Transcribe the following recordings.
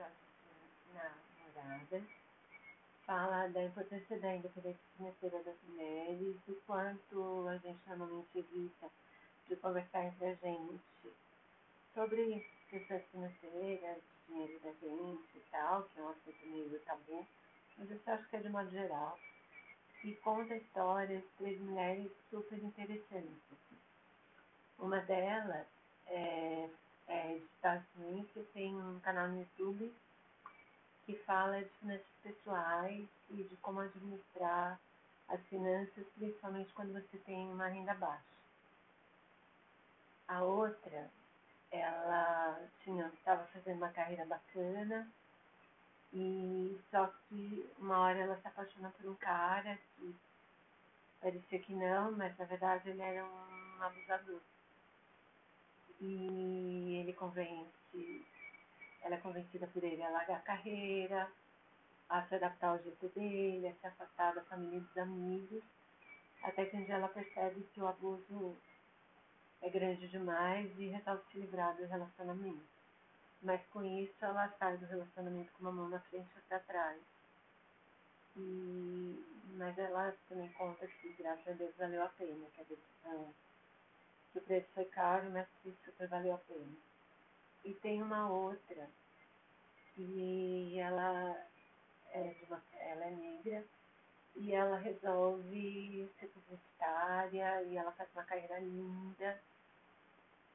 episódio na morada fala da importância da independência financeira das mulheres, do quanto a gente normalmente evita de conversar entre a gente sobre questões financeiras, dinheiro da gente e tal, que é um assunto meio tabu, mas eu só acho que é de modo geral. E conta histórias de três mulheres super interessantes. Uma delas é, de Estados Unidos, tem um canal no YouTube que fala de finanças pessoais e de como administrar as finanças, principalmente quando você tem uma renda baixa. A outra, ela estava fazendo uma carreira bacana e só que uma hora ela se apaixona por um cara que parecia que não, mas na verdade ele era um abusador. E ele convence ela é convencida por ele a largar a carreira, a se adaptar ao jeito dele, a se afastar da família e dos amigos, até que um dia ela percebe que o abuso é grande demais e resolve se livrar do relacionamento. Mas com isso ela sai do relacionamento com uma mão na frente e outra atrás. E, mas ela também conta que graças a Deus valeu a pena, que a decisão, o preço foi caro, mas super valeu a pena. E tem uma outra, que ela é, uma, ela é negra, e ela resolve ser publicitária, e ela faz uma carreira linda.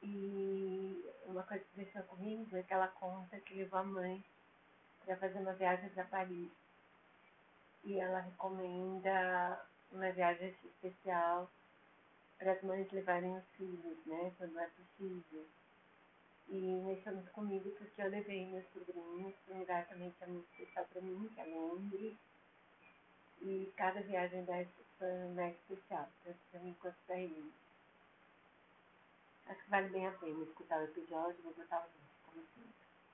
E uma coisa que deixou comigo é que ela conta que levou a mãe para fazer uma viagem para Paris. E ela recomenda uma viagem especial para as mães levarem os filhos, né, quando é possível. E mexeu muito comigo porque eu levei meus sobrinhos para um lugar também que é muito especial para mim, que é Londres. E cada viagem dessa foi mais especial, tanto para mim quanto para eles. Acho que vale bem a pena escutar o episódio, vou botar o link, como sempre.